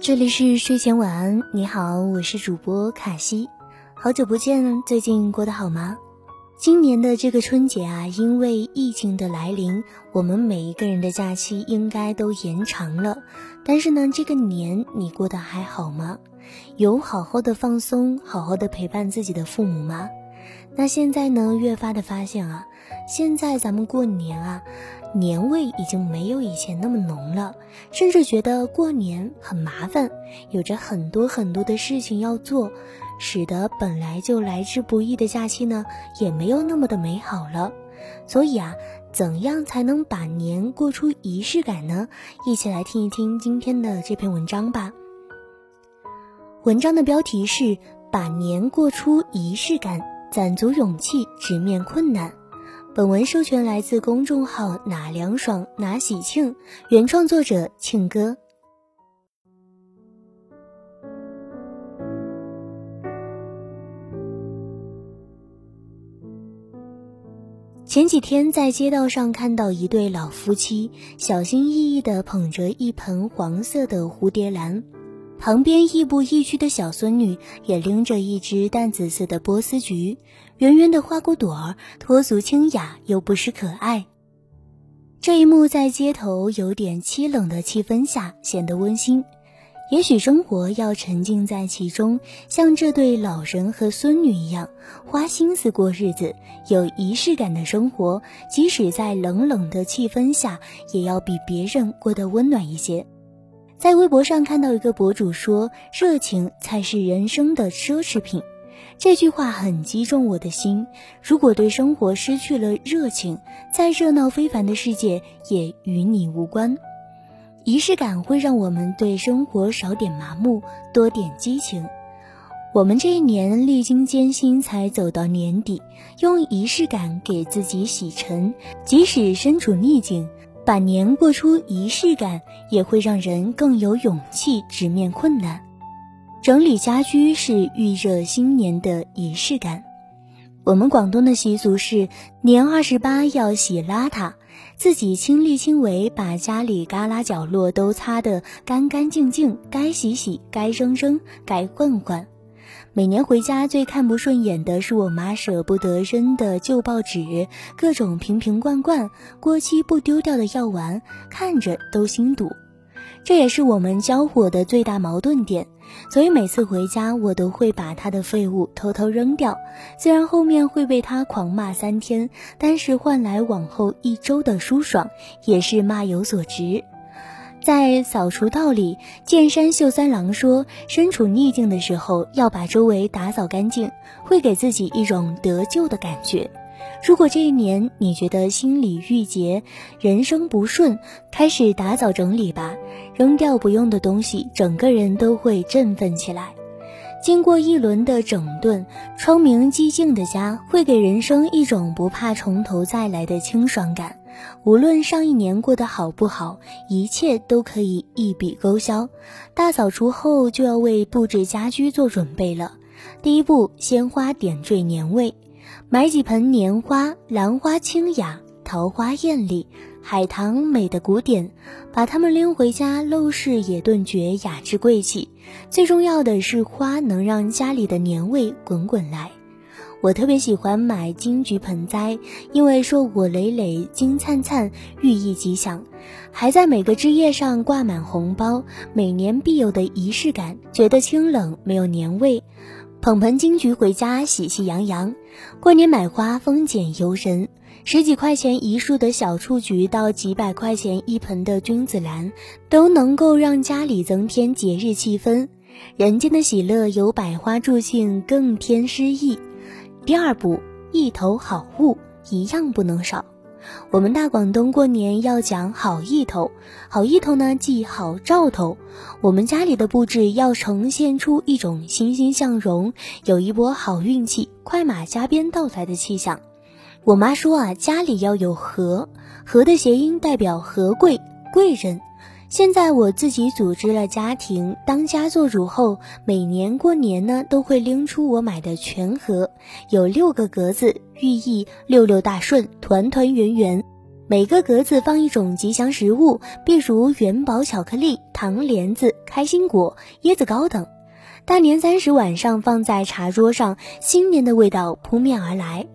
这里是睡前晚安，你好，我是主播卡西，好久不见，最近过得好吗？今年的这个春节啊，因为疫情的来临，我们每一个人的假期应该都延长了。但是呢，这个年你过得还好吗？有好好的放松，好好的陪伴自己的父母吗？那现在呢，越发的发现啊，现在咱们过年啊，年味已经没有以前那么浓了，甚至觉得过年很麻烦，有着很多很多的事情要做。使得本来就来之不易的假期呢，也没有那么的美好了。所以啊，怎样才能把年过出仪式感呢？一起来听一听今天的这篇文章吧。文章的标题是“把年过出仪式感，攒足勇气直面困难”。本文授权来自公众号“哪凉爽哪喜庆”，原创作者庆哥。前几天在街道上看到一对老夫妻，小心翼翼地捧着一盆黄色的蝴蝶兰，旁边亦步亦趋的小孙女也拎着一只淡紫色的波斯菊，圆圆的花骨朵儿，脱俗清雅又不失可爱。这一幕在街头有点凄冷的气氛下显得温馨。也许生活要沉浸在其中，像这对老人和孙女一样，花心思过日子，有仪式感的生活，即使在冷冷的气氛下，也要比别人过得温暖一些。在微博上看到一个博主说：“热情才是人生的奢侈品。”这句话很击中我的心。如果对生活失去了热情，再热闹非凡的世界也与你无关。仪式感会让我们对生活少点麻木，多点激情。我们这一年历经艰辛才走到年底，用仪式感给自己洗尘。即使身处逆境，把年过出仪式感，也会让人更有勇气直面困难。整理家居是预热新年的仪式感。我们广东的习俗是年二十八要洗邋遢。自己亲力亲为，把家里旮旯角落都擦得干干净净，该洗洗，该扔扔，该换换。每年回家最看不顺眼的是我妈舍不得扔的旧报纸，各种瓶瓶罐罐，过期不丢掉的药丸，看着都心堵。这也是我们交火的最大矛盾点。所以每次回家，我都会把他的废物偷偷扔掉。虽然后面会被他狂骂三天，但是换来往后一周的舒爽，也是骂有所值。在扫除道里，剑山秀三郎说：“身处逆境的时候，要把周围打扫干净，会给自己一种得救的感觉。”如果这一年你觉得心里郁结，人生不顺，开始打扫整理吧，扔掉不用的东西，整个人都会振奋起来。经过一轮的整顿，窗明几净的家会给人生一种不怕从头再来的清爽感。无论上一年过得好不好，一切都可以一笔勾销。大扫除后就要为布置家居做准备了。第一步，鲜花点缀年味。买几盆年花，兰花清雅，桃花艳丽，海棠美的古典，把它们拎回家，陋室也顿觉雅致贵气。最重要的是，花能让家里的年味滚滚来。我特别喜欢买金桔盆栽，因为硕果累累、金灿灿，寓意吉祥。还在每个枝叶上挂满红包，每年必有的仪式感，觉得清冷，没有年味。捧盆金桔回家，喜气洋洋。过年买花，丰俭由人。十几块钱一束的小雏菊，到几百块钱一盆的君子兰，都能够让家里增添节日气氛。人间的喜乐有百花助兴，更添诗意。第二步，一头好物，一样不能少。我们大广东过年要讲好意头，好意头呢即好兆头。我们家里的布置要呈现出一种欣欣向荣，有一波好运气快马加鞭到来的气象。我妈说啊，家里要有和，和的谐音代表和贵贵人。现在我自己组织了家庭，当家做主后，每年过年呢都会拎出我买的全盒，有六个格子，寓意六六大顺，团团圆圆。每个格子放一种吉祥食物，比如元宝巧克力、糖莲子、开心果、椰子糕等。大年三十晚上放在茶桌上，新年的味道扑面而来。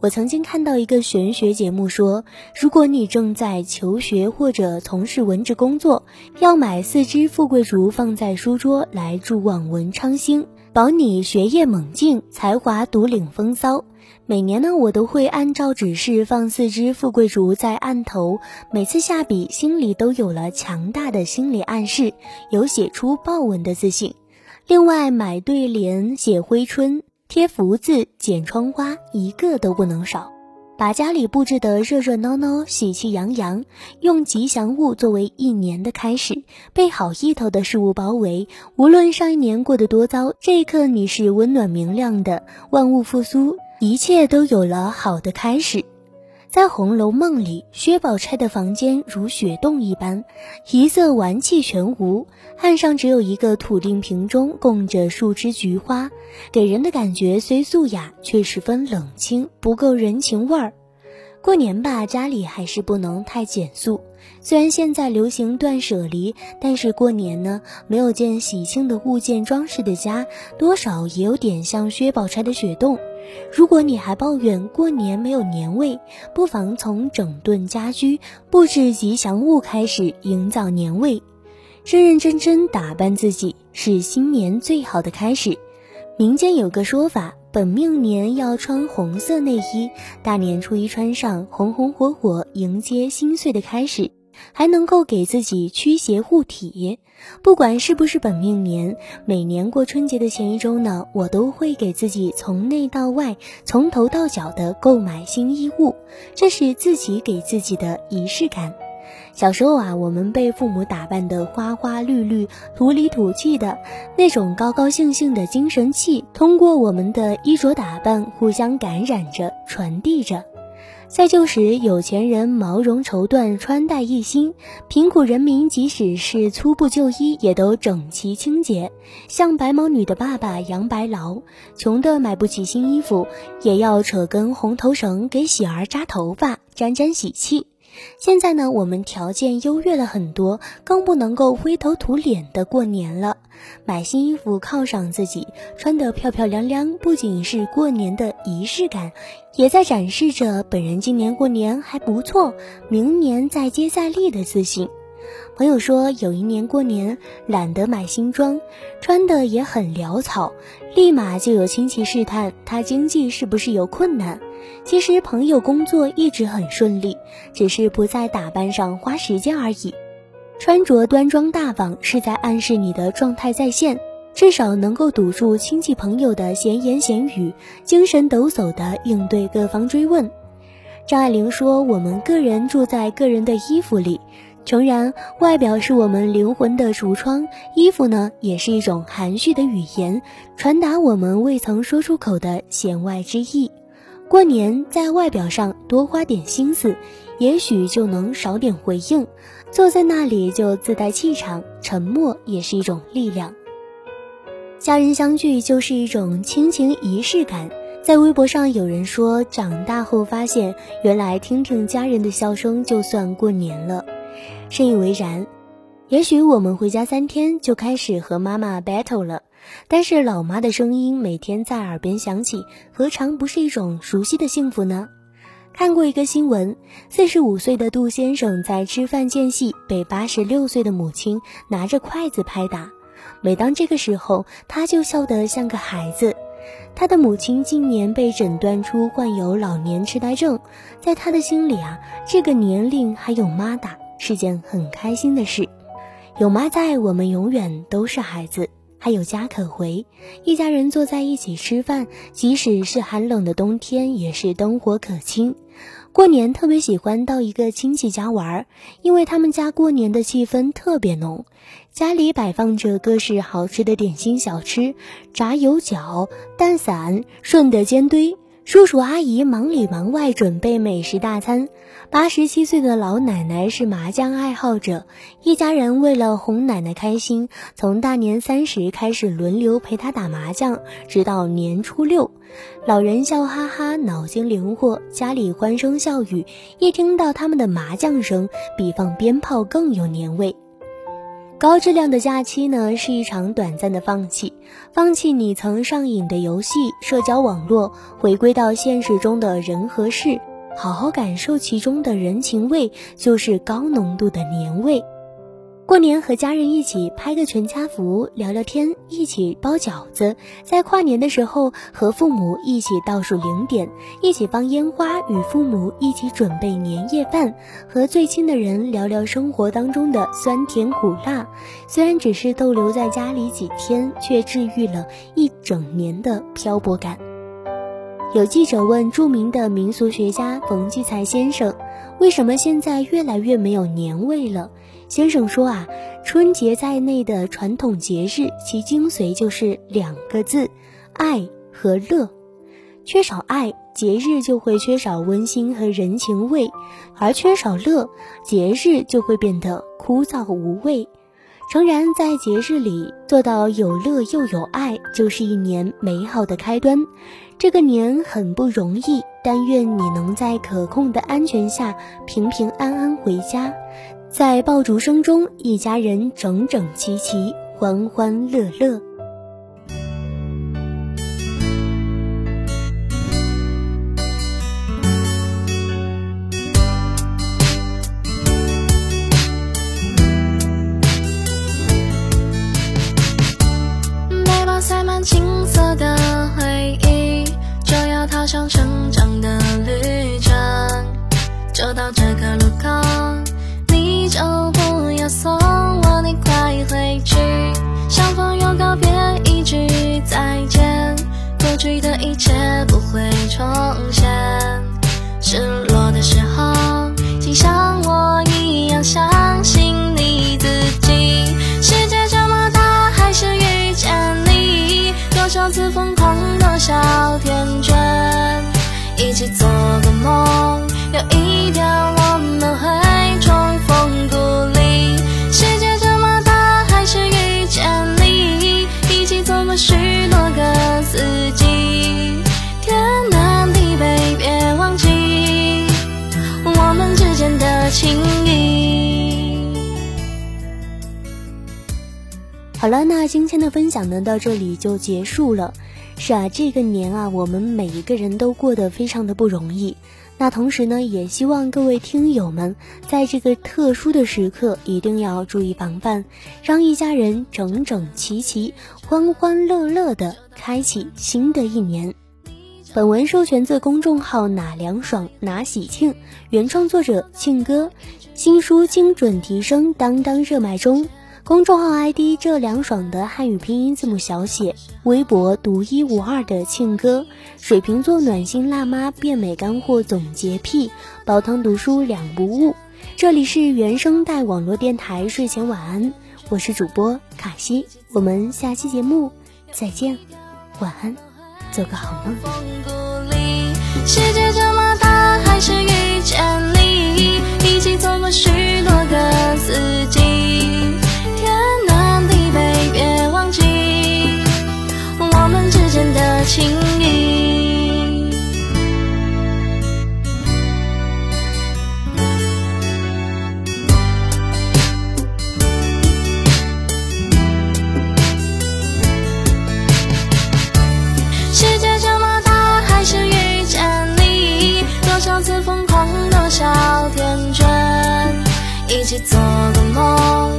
我曾经看到一个玄学节目说，如果你正在求学或者从事文职工作，要买四支富贵竹放在书桌来助望文昌星，保你学业猛进，才华独领风骚。每年呢，我都会按照指示放四支富贵竹在案头，每次下笔心里都有了强大的心理暗示，有写出豹纹的自信。另外买对联、写挥春、贴福字、剪窗花，一个都不能少。把家里布置得热热闹闹、喜气洋洋，用吉祥物作为一年的开始，被好意头的事物包围。无论上一年过得多糟，这一刻你是温暖明亮的，万物复苏。一切都有了好的开始，在《红楼梦》里，薛宝钗的房间如雪洞一般，一色玩气全无，案上只有一个土定瓶中供着数枝菊花，给人的感觉虽素雅，却十分冷清，不够人情味儿。过年吧，家里还是不能太简素。虽然现在流行断舍离，但是过年呢，没有件喜庆的物件装饰的家，多少也有点像薛宝钗的雪洞。如果你还抱怨过年没有年味，不妨从整顿家居、布置吉祥物开始营造年味。认认真真打扮自己，是新年最好的开始。民间有个说法。本命年要穿红色内衣，大年初一穿上，红红火火迎接新岁的开始，还能够给自己驱邪护体。不管是不是本命年，每年过春节的前一周呢，我都会给自己从内到外、从头到脚的购买新衣物，这是自己给自己的仪式感。小时候啊，我们被父母打扮得花花绿绿、土里土气的，那种高高兴兴的精神气，通过我们的衣着打扮互相感染着、传递着。在旧时，有钱人毛绒绸缎穿戴一新，贫苦人民即使是粗布旧衣也都整齐清洁。像白毛女的爸爸杨白劳，穷的买不起新衣服，也要扯根红头绳给喜儿扎头发，沾沾喜气。现在呢，我们条件优越了很多，更不能够灰头土脸的过年了。买新衣服犒赏自己，穿得漂漂亮亮，不仅是过年的仪式感，也在展示着本人今年过年还不错，明年再接再厉的自信。朋友说，有一年过年懒得买新装，穿的也很潦草，立马就有亲戚试探他经济是不是有困难。其实朋友工作一直很顺利，只是不在打扮上花时间而已。穿着端庄大方是在暗示你的状态在线，至少能够堵住亲戚朋友的闲言闲语，精神抖擞地应对各方追问。张爱玲说：“我们个人住在个人的衣服里。”诚然，外表是我们灵魂的橱窗，衣服呢，也是一种含蓄的语言，传达我们未曾说出口的弦外之意。过年在外表上多花点心思，也许就能少点回应。坐在那里就自带气场，沉默也是一种力量。家人相聚就是一种亲情仪式感。在微博上有人说，长大后发现，原来听听家人的笑声就算过年了。深以为然，也许我们回家三天就开始和妈妈 battle 了，但是老妈的声音每天在耳边响起，何尝不是一种熟悉的幸福呢？看过一个新闻，四十五岁的杜先生在吃饭间隙被八十六岁的母亲拿着筷子拍打，每当这个时候，他就笑得像个孩子。他的母亲今年被诊断出患有老年痴呆症，在他的心里啊，这个年龄还有妈打。是件很开心的事，有妈在，我们永远都是孩子，还有家可回。一家人坐在一起吃饭，即使是寒冷的冬天，也是灯火可亲。过年特别喜欢到一个亲戚家玩，因为他们家过年的气氛特别浓，家里摆放着各式好吃的点心小吃，炸油角、蛋散、顺德煎堆。叔叔阿姨忙里忙外准备美食大餐，八十七岁的老奶奶是麻将爱好者，一家人为了哄奶奶开心，从大年三十开始轮流陪她打麻将，直到年初六。老人笑哈哈，脑筋灵活，家里欢声笑语，一听到他们的麻将声，比放鞭炮更有年味。高质量的假期呢，是一场短暂的放弃，放弃你曾上瘾的游戏、社交网络，回归到现实中的人和事，好好感受其中的人情味，就是高浓度的年味。过年和家人一起拍个全家福，聊聊天，一起包饺子，在跨年的时候和父母一起倒数零点，一起放烟花，与父母一起准备年夜饭，和最亲的人聊聊生活当中的酸甜苦辣。虽然只是逗留在家里几天，却治愈了一整年的漂泊感。有记者问著名的民俗学家冯骥才先生：“为什么现在越来越没有年味了？”先生说啊，春节在内的传统节日，其精髓就是两个字：爱和乐。缺少爱，节日就会缺少温馨和人情味；而缺少乐，节日就会变得枯燥无味。诚然，在节日里做到有乐又有爱，就是一年美好的开端。这个年很不容易，但愿你能在可控的安全下平平安安回家。在爆竹声中，一家人整整齐齐，欢欢乐乐。过去的一切好了，那今天的分享呢，到这里就结束了。是啊，这个年啊，我们每一个人都过得非常的不容易。那同时呢，也希望各位听友们在这个特殊的时刻一定要注意防范，让一家人整整齐齐、欢欢乐乐的开启新的一年。本文授权自公众号“哪凉爽哪喜庆”，原创作者庆哥，新书精准提升，当当热卖中。公众号 ID 这凉爽的汉语拼音字母小写，微博独一无二的庆哥，水瓶座暖心辣妈变美干货总结癖，煲汤读书两不误。这里是原声带网络电台睡前晚安，我是主播卡西，我们下期节目再见，晚安，做个好梦。世界这么大，还是遇见你，一起走过许多个四季。情谊。世界这么大，还是遇见你。多少次疯狂，多少天真，一起做个梦，